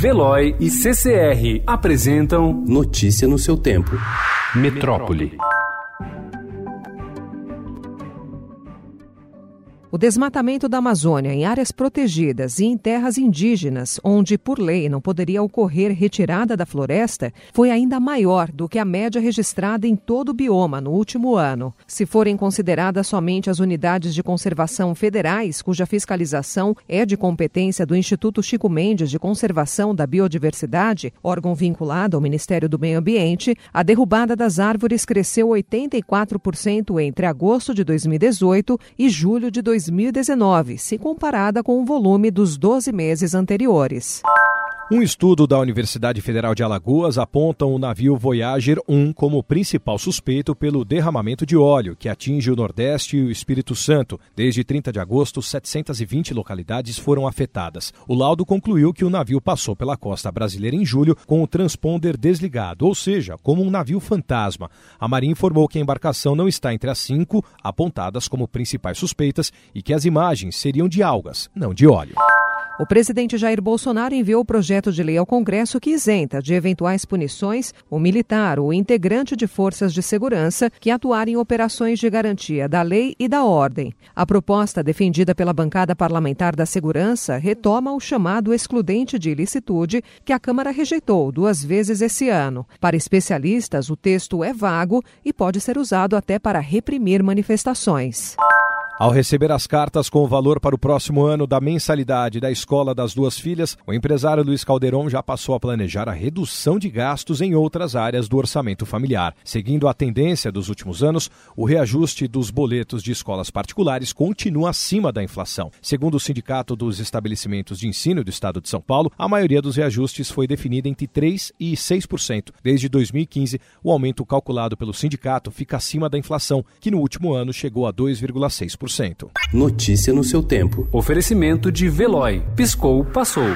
Veloy e CCR apresentam Notícia no seu tempo. Metrópole. O desmatamento da Amazônia em áreas protegidas e em terras indígenas, onde por lei não poderia ocorrer retirada da floresta, foi ainda maior do que a média registrada em todo o bioma no último ano. Se forem consideradas somente as unidades de conservação federais, cuja fiscalização é de competência do Instituto Chico Mendes de Conservação da Biodiversidade, órgão vinculado ao Ministério do Meio Ambiente, a derrubada das árvores cresceu 84% entre agosto de 2018 e julho de 2019. 2019, se comparada com o volume dos 12 meses anteriores. Um estudo da Universidade Federal de Alagoas aponta o navio Voyager 1 como principal suspeito pelo derramamento de óleo que atinge o Nordeste e o Espírito Santo. Desde 30 de agosto, 720 localidades foram afetadas. O laudo concluiu que o navio passou pela costa brasileira em julho com o transponder desligado, ou seja, como um navio fantasma. A Marinha informou que a embarcação não está entre as cinco apontadas como principais suspeitas e que as imagens seriam de algas, não de óleo. O presidente Jair Bolsonaro enviou o projeto de lei ao Congresso que isenta de eventuais punições o militar ou integrante de forças de segurança que atuarem em operações de garantia da lei e da ordem. A proposta defendida pela bancada parlamentar da segurança retoma o chamado excludente de ilicitude que a Câmara rejeitou duas vezes esse ano. Para especialistas, o texto é vago e pode ser usado até para reprimir manifestações. Ao receber as cartas com o valor para o próximo ano da mensalidade da escola das duas filhas, o empresário Luiz Calderon já passou a planejar a redução de gastos em outras áreas do orçamento familiar. Seguindo a tendência dos últimos anos, o reajuste dos boletos de escolas particulares continua acima da inflação. Segundo o Sindicato dos Estabelecimentos de Ensino do Estado de São Paulo, a maioria dos reajustes foi definida entre 3% e 6%. Desde 2015, o aumento calculado pelo sindicato fica acima da inflação, que no último ano chegou a 2,6%. Notícia no seu tempo. Oferecimento de Veloy. Piscou, passou.